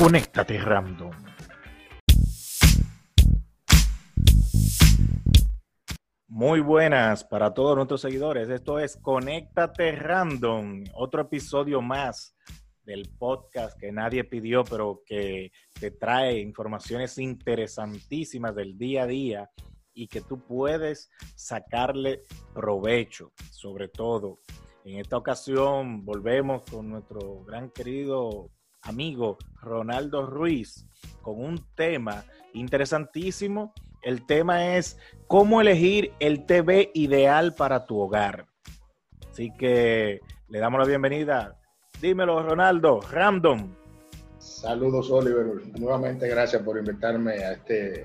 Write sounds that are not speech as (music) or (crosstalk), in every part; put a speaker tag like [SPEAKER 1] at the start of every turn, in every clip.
[SPEAKER 1] Conéctate Random. Muy buenas para todos nuestros seguidores. Esto es Conéctate Random, otro episodio más del podcast que nadie pidió, pero que te trae informaciones interesantísimas del día a día y que tú puedes sacarle provecho, sobre todo. En esta ocasión volvemos con nuestro gran querido amigo Ronaldo Ruiz con un tema interesantísimo. El tema es cómo elegir el TV ideal para tu hogar. Así que le damos la bienvenida. Dímelo, Ronaldo, random.
[SPEAKER 2] Saludos, Oliver. Nuevamente, gracias por invitarme a este,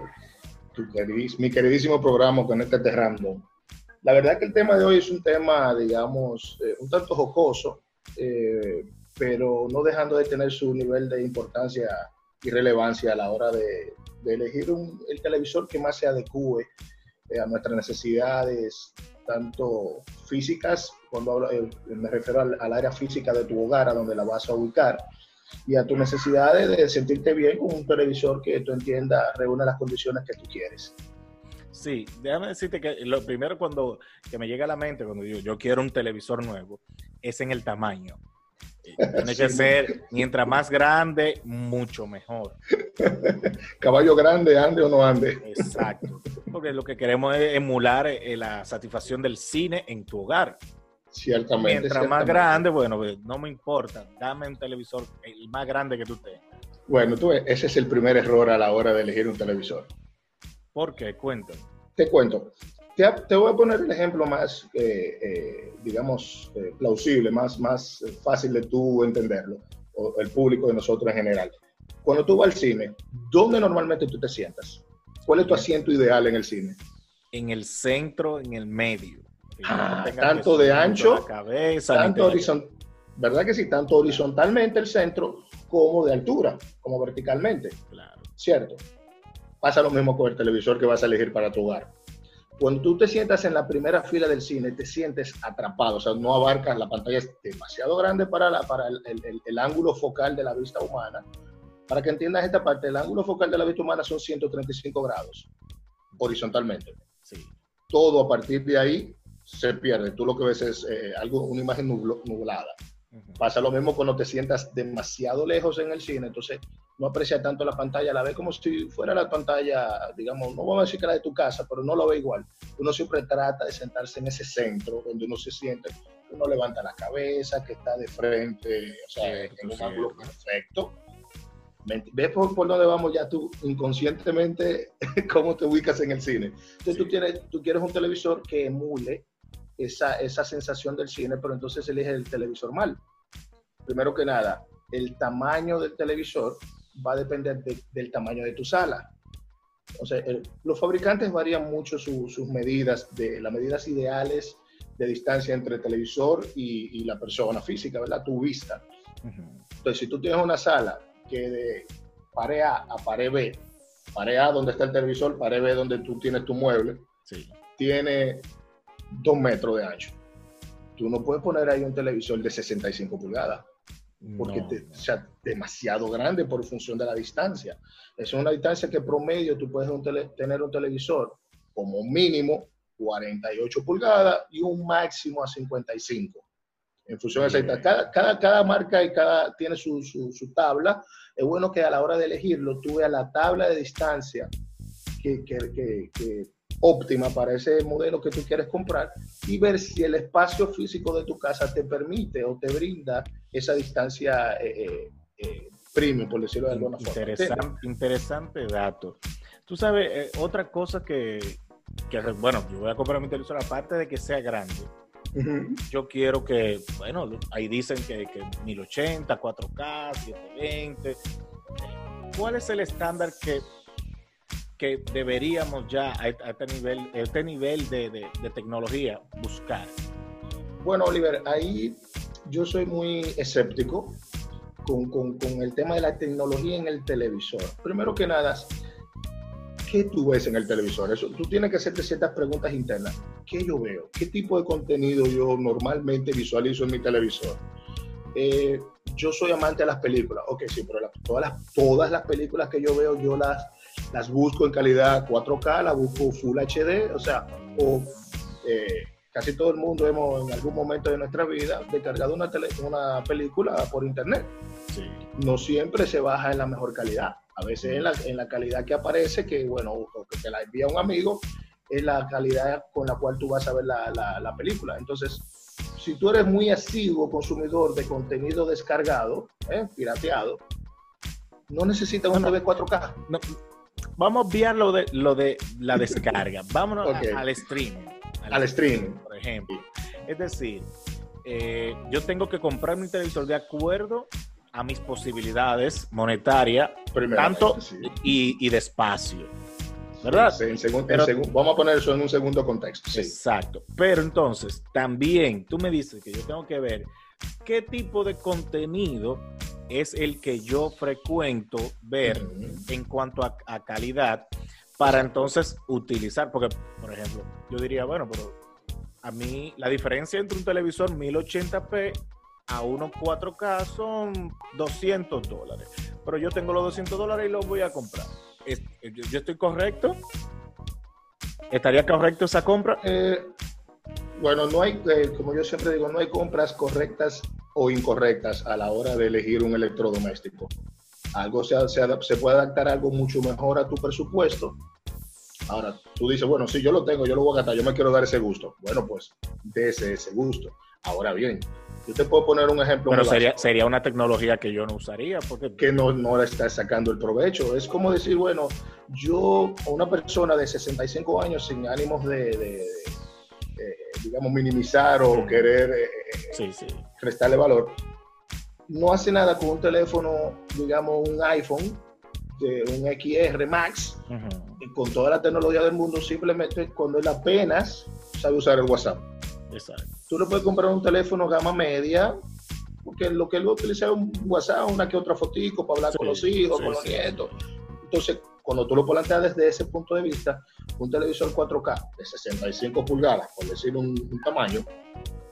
[SPEAKER 2] mi queridísimo programa con este Random. La verdad que el tema de hoy es un tema, digamos, eh, un tanto jocoso, eh, pero no dejando de tener su nivel de importancia y relevancia a la hora de, elegir el televisor que más se adecue eh, a nuestras necesidades, tanto físicas, cuando eh, me refiero al, área física de tu hogar, a donde la vas a ubicar, y a tus necesidades de sentirte bien con un televisor que tú entiendas reúne las condiciones que tú quieres.
[SPEAKER 1] Sí, déjame decirte que lo primero cuando que me llega a la mente cuando digo yo quiero un televisor nuevo es en el tamaño. Tiene que ser, mientras más grande, mucho mejor. (laughs)
[SPEAKER 2] Caballo grande, ande o no ande.
[SPEAKER 1] Exacto. Porque lo que queremos es emular eh, la satisfacción del cine en tu hogar.
[SPEAKER 2] Ciertamente.
[SPEAKER 1] Mientras más grande, bueno, pues, no me importa. Dame un televisor el más grande que tú tengas.
[SPEAKER 2] Bueno, tú, ese es el primer error a la hora de elegir un televisor.
[SPEAKER 1] ¿Por qué? Cuéntame.
[SPEAKER 2] Te cuento. Te, voy a poner el ejemplo más, eh, eh, digamos, eh, plausible, más, más fácil de tú entenderlo, o el público de nosotros en general. Cuando tú vas al cine, ¿dónde normalmente tú te sientas? ¿Cuál es tu asiento ideal en el cine?
[SPEAKER 1] En el centro, en el medio.
[SPEAKER 2] Ah, tanto de ancho, cabeza, tanto horizontal, ¿verdad que sí? Tanto horizontalmente el centro como de altura, como verticalmente. Claro. ¿Cierto? Pasa lo mismo con el televisor que vas a elegir para tu hogar. Cuando tú te sientas en la primera fila del cine, te sientes atrapado, o sea, no abarcas, la pantalla es demasiado grande para, la, para el, el, ángulo focal de la vista humana. Para que entiendas esta parte, el ángulo focal de la vista humana son 135 grados, horizontalmente. Sí. Todo a partir de ahí se pierde. Tú lo que ves es eh, algo, una imagen nublada. Pasa lo mismo cuando te sientas demasiado lejos en el cine, entonces no aprecia tanto la pantalla, la ve como si fuera la pantalla, digamos, no vamos a decir que la de tu casa, pero no lo ve igual. Uno siempre trata de sentarse en ese centro donde uno se siente, uno levanta la cabeza, que está de frente, o sea, en un ángulo perfecto. ¿Ves por, dónde vamos ya tú inconscientemente (laughs) cómo te ubicas en el cine? Entonces tú, tienes, tú quieres un televisor que emule esa, esa sensación del cine, pero entonces elige el televisor mal. Primero que nada, el tamaño del televisor va a depender del tamaño de tu sala. O sea, los fabricantes varían mucho sus medidas, de las medidas ideales de distancia entre el televisor y, la persona física, ¿verdad? Tu vista. Entonces, si tú tienes una sala que de pared A a pared B, pared A donde está el televisor, pared B donde tú tienes tu mueble, tiene dos metros de ancho. Tú no puedes poner ahí un televisor de 65 pulgadas, porque es sea, demasiado grande por función de la distancia. Es una distancia que promedio tú puedes tener un televisor como mínimo 48 pulgadas y un máximo a 55. En función de esa cada, cada, cada, marca y cada tiene su, su, su, tabla. Es bueno que a la hora de elegirlo tú veas la tabla de distancia que, que, que, que óptima para ese modelo que tú quieres comprar y ver si el espacio físico de tu casa te permite o te brinda esa distancia eh, eh, eh premium, por decirlo de alguna
[SPEAKER 1] forma. Interesante dato. Tú sabes, eh, otra cosa que, que, bueno, yo voy a comprar mi televisor, aparte de que sea grande, yo quiero que, bueno, ahí dicen que, que 1080, 4K, 720. ¿Cuál es el estándar que que deberíamos ya a este nivel, este nivel de, tecnología buscar?
[SPEAKER 2] Bueno, Oliver, ahí yo soy muy escéptico con, con, el tema de la tecnología en el televisor. Primero que nada, ¿qué tú ves en el televisor? Eso, tú tienes que hacerte ciertas preguntas internas. ¿Qué yo veo? ¿Qué tipo de contenido yo normalmente visualizo en mi televisor? Eh, yo soy amante de las películas. Ok, sí, pero todas, las, todas las películas que yo veo, yo las, las busco en calidad 4K, las busco Full HD, o sea, o eh, casi todo el mundo hemos en algún momento de nuestra vida descargado una, una película por internet. No siempre se baja en la mejor calidad. A veces en la, en la calidad que aparece, que bueno, o que te la envía un amigo, es la calidad con la cual tú vas a ver la, la película. Entonces, si tú eres muy asiduo consumidor de contenido descargado, ¿eh? pirateado, no necesitas un TV 4K.
[SPEAKER 1] Vamos a obviar lo de, lo de la (laughs) descarga. Vámonos al streaming.
[SPEAKER 2] Al, streaming.
[SPEAKER 1] Por ejemplo. Es decir, eh, yo tengo que comprar mi televisor de acuerdo a mis posibilidades monetarias, tanto y, y de espacio. ¿verdad?
[SPEAKER 2] vamos a poner eso en un segundo contexto.
[SPEAKER 1] Exacto. Pero entonces, también tú me dices que yo tengo que ver qué tipo de contenido es el que yo frecuento ver en cuanto a, calidad para entonces utilizar, porque, por ejemplo, yo diría, bueno, pero a mí la diferencia entre un televisor 1080p a uno 4K son 200 dólares, pero yo tengo los 200 dólares y los voy a comprar. ¿Yo estoy correcto? ¿Estaría correcto esa compra?
[SPEAKER 2] Eh, bueno, no hay, eh, como yo siempre digo, no hay compras correctas o incorrectas a la hora de elegir un electrodoméstico. Algo se, se, se puede adaptar algo mucho mejor a tu presupuesto. Ahora, tú dices, bueno, si yo lo tengo, yo lo voy a gastar, yo me quiero dar ese gusto. Bueno, pues, dése ese gusto. Ahora bien, yo te puedo poner un ejemplo.
[SPEAKER 1] Pero sería, sería una tecnología que yo no usaría. Porque...
[SPEAKER 2] Que no, no le está sacando el provecho. Es como decir, bueno, yo, una persona de 65 años sin ánimos de, digamos, minimizar o querer eh, restarle valor, no hace nada con un teléfono, digamos, un iPhone, de un XR Max, con toda la tecnología del mundo, simplemente cuando él apenas sabe usar el WhatsApp. Exacto. Tú le puedes comprar un teléfono gama media, porque lo que él va a utilizar es un WhatsApp, una que otra fotico para hablar con los hijos, con los nietos. Entonces, cuando tú lo planteas desde ese punto de vista, un televisor 4K de 65 pulgadas, por decir un, tamaño,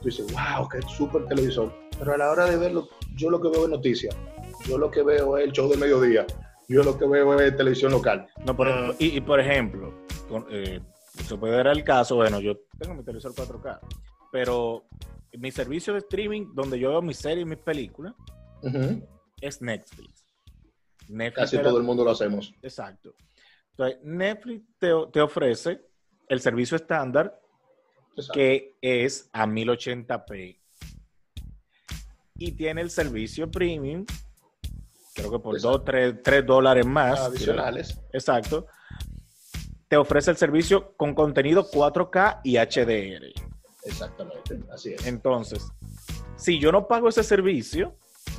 [SPEAKER 2] tú dices, wow, qué súper televisor. Pero a la hora de verlo, yo lo que veo es noticias. Yo lo que veo es el show de mediodía. Yo lo que veo es televisión local.
[SPEAKER 1] No, y, por ejemplo, eh, se puede dar el caso, bueno, yo tengo mi televisor 4K, pero mi servicio de streaming donde yo veo mis series y mis películas es Netflix.
[SPEAKER 2] Casi todo el mundo lo hacemos.
[SPEAKER 1] Exacto. Entonces, Netflix te, ofrece el servicio estándar que es a 1080p. Y tiene el servicio premium, creo que por 2, 3, dólares más.
[SPEAKER 2] Adicionales.
[SPEAKER 1] Exacto te ofrece el servicio con contenido 4K y HDR.
[SPEAKER 2] Exactamente, así es.
[SPEAKER 1] Entonces, si yo no pago ese servicio,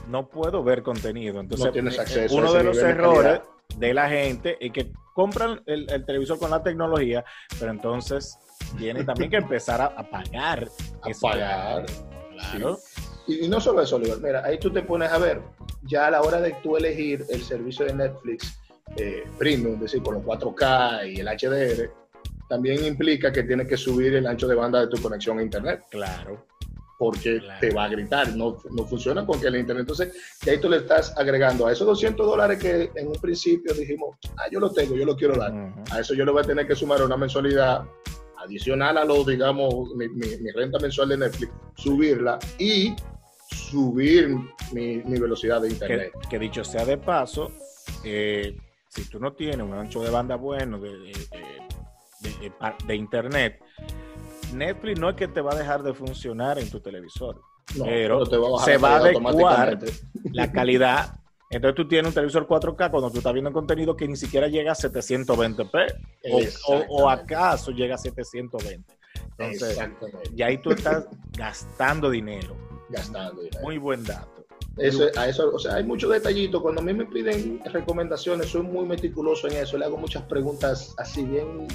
[SPEAKER 1] no puedo ver contenido. Entonces,
[SPEAKER 2] no tienes acceso
[SPEAKER 1] uno de los errores de, la gente es que compran el, televisor con la tecnología, pero entonces tiene también que empezar a, pagar.
[SPEAKER 2] A (laughs) pagar. Claro. Y, y, no solo eso, Oliver. Mira, ahí tú te pones a ver, ya a la hora de tú elegir el servicio de Netflix, eh, premium, es decir, con los 4K y el HDR, también implica que tienes que subir el ancho de banda de tu conexión a Internet.
[SPEAKER 1] Claro.
[SPEAKER 2] Porque te va a gritar, no, no funciona con que el Internet. Entonces, y ahí tú le estás agregando a esos 200 dólares que en un principio dijimos, ah, yo lo tengo, yo lo quiero dar. A eso yo le voy a tener que sumar una mensualidad adicional a lo, digamos, mi, mi, renta mensual de Netflix, subirla y subir mi, mi velocidad de Internet.
[SPEAKER 1] Que, dicho sea de paso, eh, si tú no tienes un ancho de banda bueno de, de, internet, Netflix no es que te va a dejar de funcionar en tu televisor, pero, se va a adecuar la calidad. Entonces tú tienes un televisor 4K cuando tú estás viendo contenido que ni siquiera llega a 720p o, acaso llega a 720. Entonces, y ahí tú estás gastando dinero.
[SPEAKER 2] Gastando dinero.
[SPEAKER 1] Muy buen dato.
[SPEAKER 2] Eso, a eso, o sea, hay muchos detallitos. Cuando a mí me piden recomendaciones, soy muy meticuloso en eso. Le hago muchas preguntas así bien,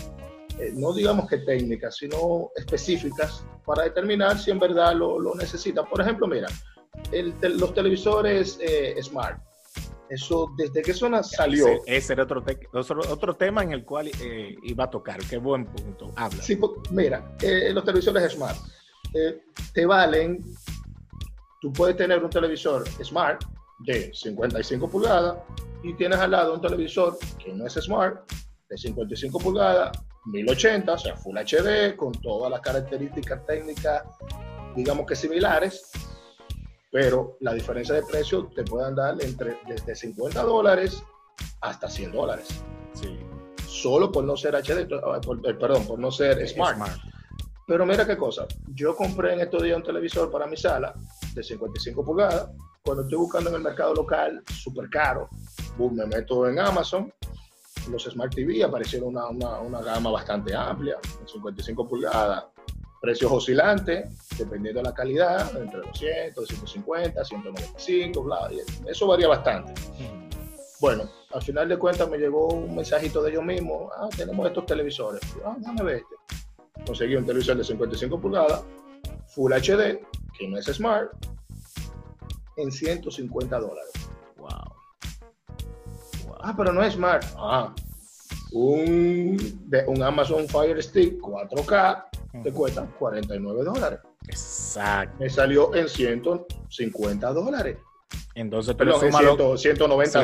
[SPEAKER 2] eh, no digamos que técnicas, sino específicas para determinar si en verdad lo, lo necesita. Por ejemplo, mira, el, los televisores eh, smart. Eso, desde que eso salió.
[SPEAKER 1] Ese, era otro, otro, tema en el cual eh, iba a tocar. Qué buen punto. Habla.
[SPEAKER 2] Sí, mira, los televisores smart te valen tú puedes tener un televisor smart de 55 pulgadas y tienes al lado un televisor que no es smart de 55 pulgadas, 1080, o sea, Full HD, con todas las características técnicas, digamos que similares, pero la diferencia de precio te puede dar entre desde 50 dólares hasta 100 dólares. Sí. Solo por no ser HD, eh, perdón, por no ser smart. Pero mira qué cosa, yo compré en estos días un televisor para mi sala de 55 pulgadas. Cuando estoy buscando en el mercado local, súper caro, me meto en Amazon, los Smart TV aparecieron una, una, una gama bastante amplia, 55 pulgadas, precios oscilantes, dependiendo de la calidad, entre 200, 250, 195, bla, eso varía bastante. Bueno, al final de cuentas me llegó un mensajito de ellos mismos, ah, tenemos estos televisores, ah, déjame ver este. Conseguí un televisor de 55 pulgadas, Full HD, que no es Smart, en 150 dólares. Ah, pero no es Smart. Ah, un, de, un Amazon Fire Stick 4K te cuesta 49 dólares.
[SPEAKER 1] Exacto.
[SPEAKER 2] Me salió en 150 dólares.
[SPEAKER 1] Entonces,
[SPEAKER 2] pero 190, 190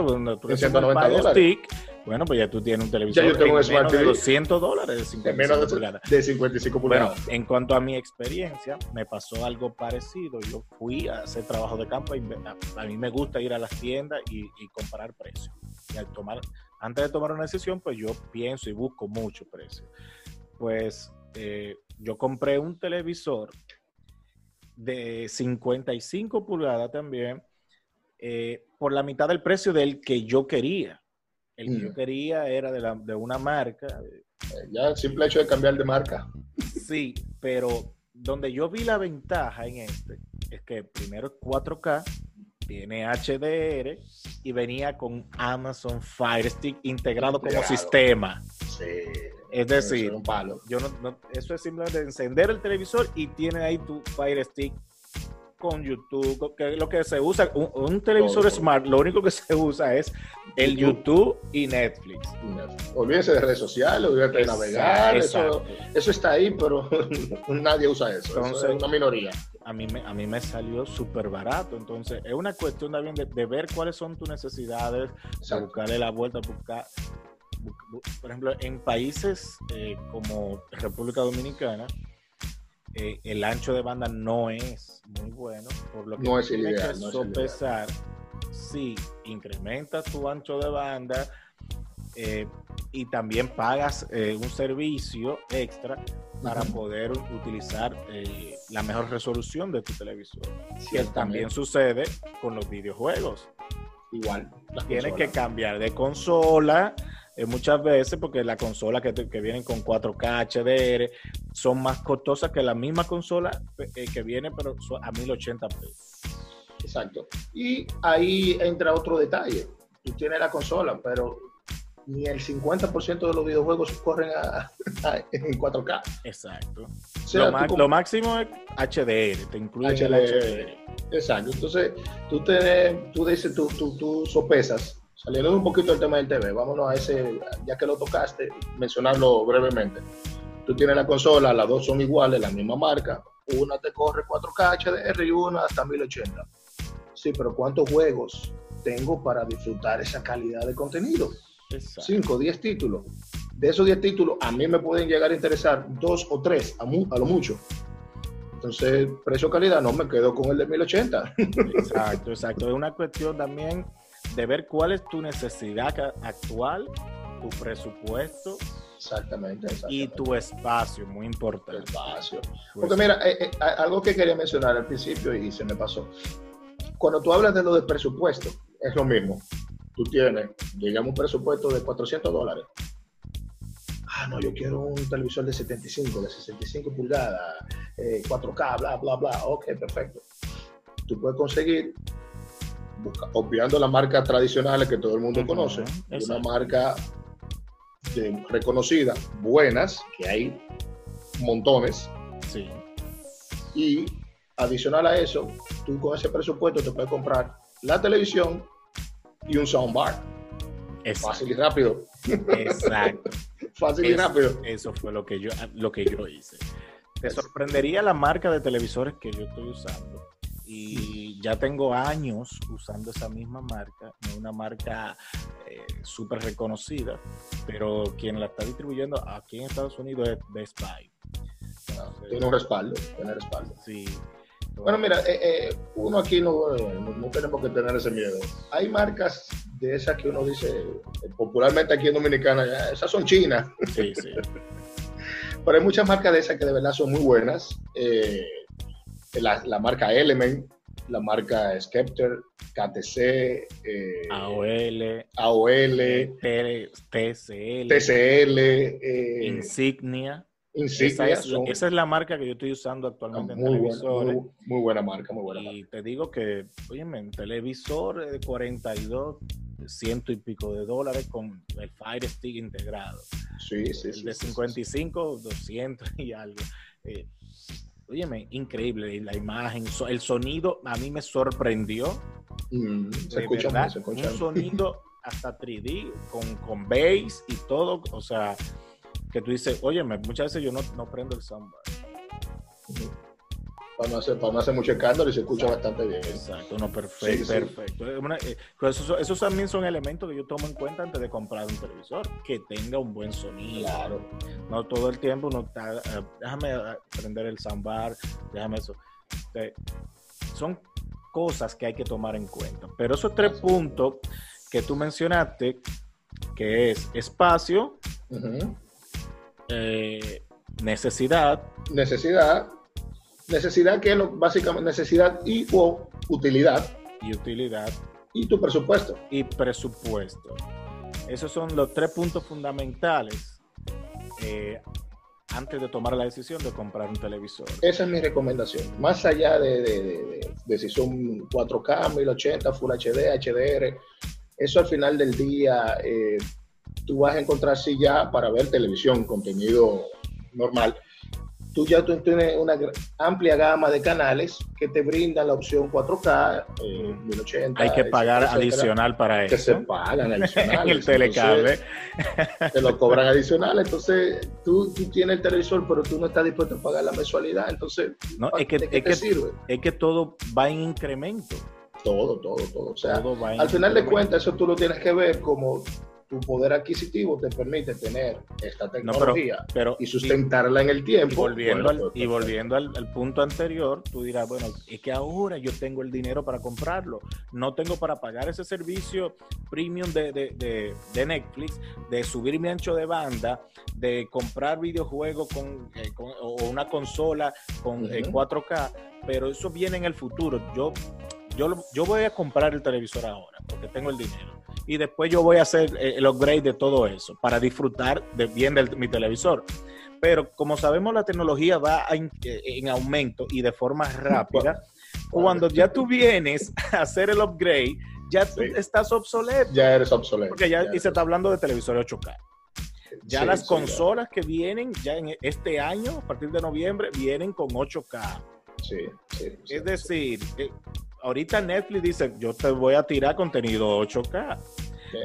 [SPEAKER 1] dólares. Pues, 190 dólares. Bueno, pues ya tú tienes un televisor.
[SPEAKER 2] Ya yo tengo un Smart
[SPEAKER 1] de 200 dólares de 55
[SPEAKER 2] pulgadas. De 55 pulgadas.
[SPEAKER 1] Bueno, en cuanto a mi experiencia, me pasó algo parecido. Yo fui a hacer trabajo de campo. Y a, mí me gusta ir a las tiendas y, y comparar precios. Y al tomar antes de tomar una decisión, pues yo pienso y busco mucho precio. Pues eh, yo compré un televisor de 55 pulgadas también eh, por la mitad del precio del que yo quería. El que yo mm. quería era de, una marca. Eh,
[SPEAKER 2] ya el simple hecho de cambiar de marca.
[SPEAKER 1] Sí, pero donde yo vi la ventaja en este es que primero es 4K tiene HDR y venía con Amazon Fire Stick integrado, como sistema.
[SPEAKER 2] Sí.
[SPEAKER 1] Es decir, un palo. Yo no, eso es simplemente encender el televisor y tiene ahí tu Fire Stick con YouTube, que lo que se usa, un, televisor smart, lo único que se usa es el YouTube, y Netflix.
[SPEAKER 2] Olvídese de redes sociales, olvídese de navegar, eso, eso, está ahí, pero (laughs) nadie usa eso, Entonces, es una minoría.
[SPEAKER 1] A mí, me, a mí me salió súper barato, entonces es una cuestión también de, de, ver cuáles son tus necesidades, buscarle la vuelta, buscar por ejemplo, en países eh, como República Dominicana, eh, el ancho de banda no es muy bueno, por lo que
[SPEAKER 2] no es tienes
[SPEAKER 1] que sopesar si incrementas tu ancho de banda eh, y también pagas eh, un servicio extra para poder utilizar la mejor resolución de tu televisor. Que también sucede con los videojuegos.
[SPEAKER 2] Igual.
[SPEAKER 1] Tienes que cambiar de consola eh, muchas veces porque las consolas que, que, vienen con 4K HDR son más costosas que la misma consola eh, que viene pero a 1080p.
[SPEAKER 2] Exacto. Y ahí entra otro detalle. Tú tienes la consola, pero ni el 50% de los videojuegos corren en 4K.
[SPEAKER 1] Exacto. lo, máximo es HDR, te incluye HDR. el HDR.
[SPEAKER 2] Exacto. Entonces, tú, te, tú dices, tú, tú, tú sopesas Saliendo un poquito del tema del TV, vámonos a ese, ya que lo tocaste, mencionarlo brevemente. Tú tienes la consola, las dos son iguales, la misma marca. Una te corre 4K HDR y una hasta 1080. Sí, pero ¿cuántos juegos tengo para disfrutar esa calidad de contenido? 5, 10 títulos. De esos 10 títulos, a mí me pueden llegar a interesar dos o tres, a, a lo mucho. Entonces, precio-calidad, no me quedo con el de 1080.
[SPEAKER 1] Exacto, exacto. Es una cuestión también de ver cuál es tu necesidad actual, tu presupuesto.
[SPEAKER 2] Exactamente,
[SPEAKER 1] Y tu espacio, muy importante.
[SPEAKER 2] Espacio. Porque pues mira, eh, eh, algo que quería mencionar al principio y se me pasó. Cuando tú hablas de lo de presupuesto, es lo mismo. Tú tienes, digamos, un presupuesto de 400 dólares. Ah, no, yo quiero un televisor de 75, de 65 pulgadas, 4K, eh, bla, bla, bla. Ok, perfecto. Tú puedes conseguir obviando las marcas tradicionales que todo el mundo conoce, una marca reconocida, buenas, que hay montones.
[SPEAKER 1] Sí.
[SPEAKER 2] Y adicional a eso, tú con ese presupuesto te puedes comprar la televisión y un soundbar. Fácil y rápido.
[SPEAKER 1] Exacto. (laughs)
[SPEAKER 2] Fácil y rápido.
[SPEAKER 1] Eso fue lo que yo, lo que yo hice. Te sorprendería la marca de televisores que yo estoy usando y ya tengo años usando esa misma marca, una marca eh, súper reconocida, pero quien la está distribuyendo aquí en Estados Unidos es Best Buy.
[SPEAKER 2] tiene un respaldo, tiene respaldo.
[SPEAKER 1] Sí.
[SPEAKER 2] Bueno, mira, eh, eh, uno aquí no, no, tenemos que tener ese miedo. Hay marcas de esas que uno dice, popularmente aquí en Dominicana, esas son chinas. Sí, sí. (laughs) Pero hay muchas marcas de esas que de verdad son muy buenas. La, la, marca Element, la marca Skepter, KTC,
[SPEAKER 1] eh, AOL,
[SPEAKER 2] AOL
[SPEAKER 1] TCL,
[SPEAKER 2] TCL
[SPEAKER 1] eh, Insignia.
[SPEAKER 2] Insignia
[SPEAKER 1] esa, es, la marca que yo estoy usando actualmente en televisores.
[SPEAKER 2] muy, buena marca, muy buena
[SPEAKER 1] y te digo que, oye, en televisor de 42, ciento y pico de dólares con el Fire Stick integrado.
[SPEAKER 2] Sí, sí,
[SPEAKER 1] el de 55, 200 y algo. Eh, Óyeme, increíble la imagen, el sonido a mí me sorprendió.
[SPEAKER 2] Mm, se, escucha se
[SPEAKER 1] escucha Un sonido hasta 3D con, con bass y todo. O sea, que tú dices, óyeme, muchas veces yo no, no prendo el soundbar
[SPEAKER 2] para no hacer, para no hacer mucho escándalo y se escucha bastante bien.
[SPEAKER 1] Exacto, no, perfecto, perfecto. Eh, esos, también son elementos que yo tomo en cuenta antes de comprar un televisor, que tenga un buen sonido.
[SPEAKER 2] Claro.
[SPEAKER 1] No todo el tiempo no está, eh, déjame eh, prender el soundbar, déjame eso. son cosas que hay que tomar en cuenta. Pero esos tres puntos que tú mencionaste, que es espacio, necesidad.
[SPEAKER 2] Necesidad Necesidad que es lo, básicamente necesidad y o utilidad.
[SPEAKER 1] Y utilidad.
[SPEAKER 2] Y tu presupuesto.
[SPEAKER 1] Y presupuesto. Esos son los tres puntos fundamentales eh, antes de tomar la decisión de comprar un televisor.
[SPEAKER 2] Esa es mi recomendación. Más allá de, de, si son 4K, 1080, Full HD, HDR, eso al final del día eh, tú vas a encontrar sí ya para ver televisión, contenido normal tú ya tú tienes una amplia gama de canales que te brindan la opción 4K, eh, 1080.
[SPEAKER 1] Hay que pagar adicional para eso.
[SPEAKER 2] Que se pagan adicional. (laughs)
[SPEAKER 1] el telecable.
[SPEAKER 2] te lo cobran adicional. Entonces, tú, tú, tienes el televisor, pero tú no estás dispuesto a pagar la mensualidad. Entonces,
[SPEAKER 1] no, es que, es que, sirve? Es que todo va en incremento.
[SPEAKER 2] Todo, todo, todo. O sea, al final de cuentas, eso tú lo tienes que ver como tu poder adquisitivo te permite tener esta tecnología
[SPEAKER 1] pero,
[SPEAKER 2] y sustentarla en el tiempo.
[SPEAKER 1] Y volviendo, al, y volviendo al, punto anterior, tú dirás, bueno, es que ahora yo tengo el dinero para comprarlo, no tengo para pagar ese servicio premium de, de, de, Netflix, de subir mi ancho de banda, de comprar videojuegos con, eh, o una consola con 4K, eh, pero eso viene en el futuro. Yo, yo, yo voy a comprar el televisor ahora porque tengo el dinero y después yo voy a hacer eh, el upgrade de todo eso para disfrutar de, bien de mi televisor. Pero como sabemos, la tecnología va en, aumento y de forma (laughs) rápida. Cuando ya tú vienes a hacer el upgrade, ya tú estás obsoleto.
[SPEAKER 2] Ya eres obsoleto.
[SPEAKER 1] Porque ya, y se está hablando de televisores 8K. Ya las consolas que vienen ya en este año, a partir de noviembre, vienen con 8K.
[SPEAKER 2] Sí, sí,
[SPEAKER 1] es decir, eh, ahorita Netflix dice, yo te voy a tirar contenido 8K.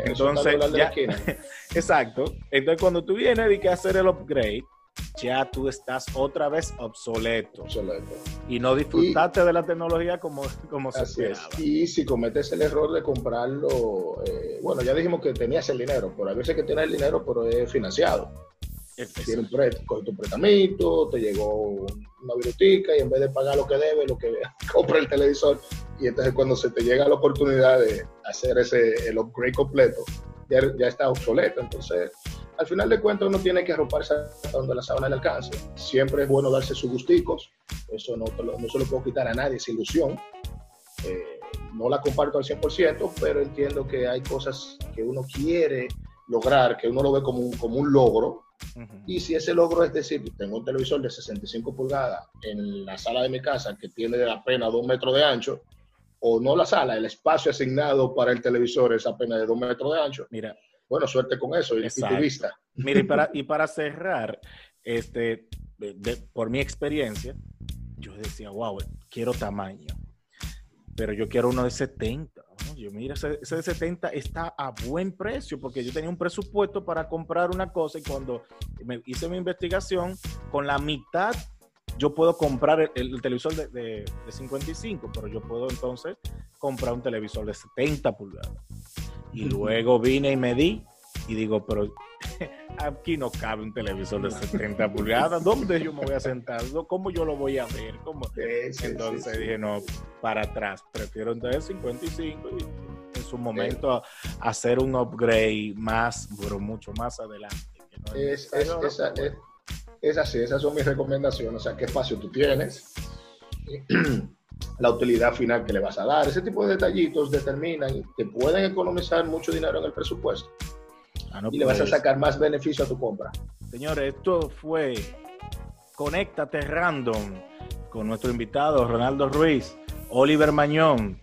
[SPEAKER 1] Entonces, ya, (laughs) exacto. Entonces, cuando tú vienes y que hacer el upgrade, ya tú estás otra vez obsoleto.
[SPEAKER 2] obsoleto.
[SPEAKER 1] Y no disfrutaste de la tecnología como, como se esperaba.
[SPEAKER 2] Y si cometes el error de comprarlo, eh, bueno, ya dijimos que tenías el dinero, pero a veces que tienes el dinero, pero es financiado. Préstamo, tu préstamo, te llegó una virutica y en vez de pagar lo que debe, lo que (laughs) compra el televisor, y entonces cuando se te llega la oportunidad de hacer ese el upgrade completo, ya, ya está obsoleto. Entonces, al final de cuentas uno tiene que arroparse hasta donde la sábana le alcance. Siempre es bueno darse sus gusticos, eso no, no se lo puedo quitar a nadie, es ilusión. Eh, no la comparto al 100%, pero entiendo que hay cosas que uno quiere lograr, que uno lo ve como un, como un logro, y si ese logro es decir, tengo un televisor de 65 pulgadas en la sala de mi casa que tiene apenas 2 metros de ancho, o no la sala, el espacio asignado para el televisor es apenas de 2 metros de ancho.
[SPEAKER 1] Mira.
[SPEAKER 2] Bueno, suerte con eso y, tu vista.
[SPEAKER 1] Mira, y para, (laughs) y para cerrar, este, por mi experiencia, yo decía, wow, quiero tamaño, pero yo quiero uno de 70 yo, mira, ese, de 70 está a buen precio porque yo tenía un presupuesto para comprar una cosa y cuando me hice mi investigación, con la mitad yo puedo comprar el, televisor de, de, 55, pero yo puedo entonces comprar un televisor de 70 pulgadas. Y luego vine y me di y digo, pero (laughs) aquí no cabe un televisor de 70 pulgadas, ¿dónde yo me voy a sentar? ¿Cómo yo lo voy a ver? ¿Cómo? entonces dije, no, para atrás, prefiero entonces 55 y en su momento hacer un upgrade más, pero mucho más adelante.
[SPEAKER 2] es, es, así, esas son mis recomendaciones, o sea, qué espacio tú tienes, (clears throat) la utilidad final que le vas a dar, ese tipo de detallitos determinan que pueden economizar mucho dinero en el presupuesto. Ah, y le vas a sacar más beneficio a tu compra.
[SPEAKER 1] Señores, esto fue Conéctate Random con nuestro invitado Ronaldo Ruiz, Oliver Mañón.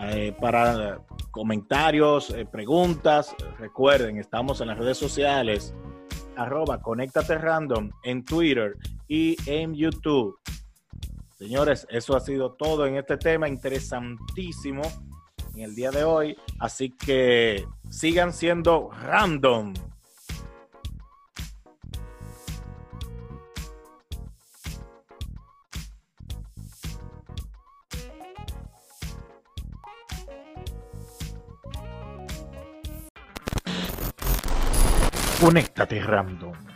[SPEAKER 1] Eh, para comentarios, eh, preguntas, recuerden, estamos en las redes sociales, arroba Conéctate Random en Twitter y en YouTube. Señores, eso ha sido todo en este tema interesantísimo en el día de hoy. Así que sigan siendo random. Conéctate random.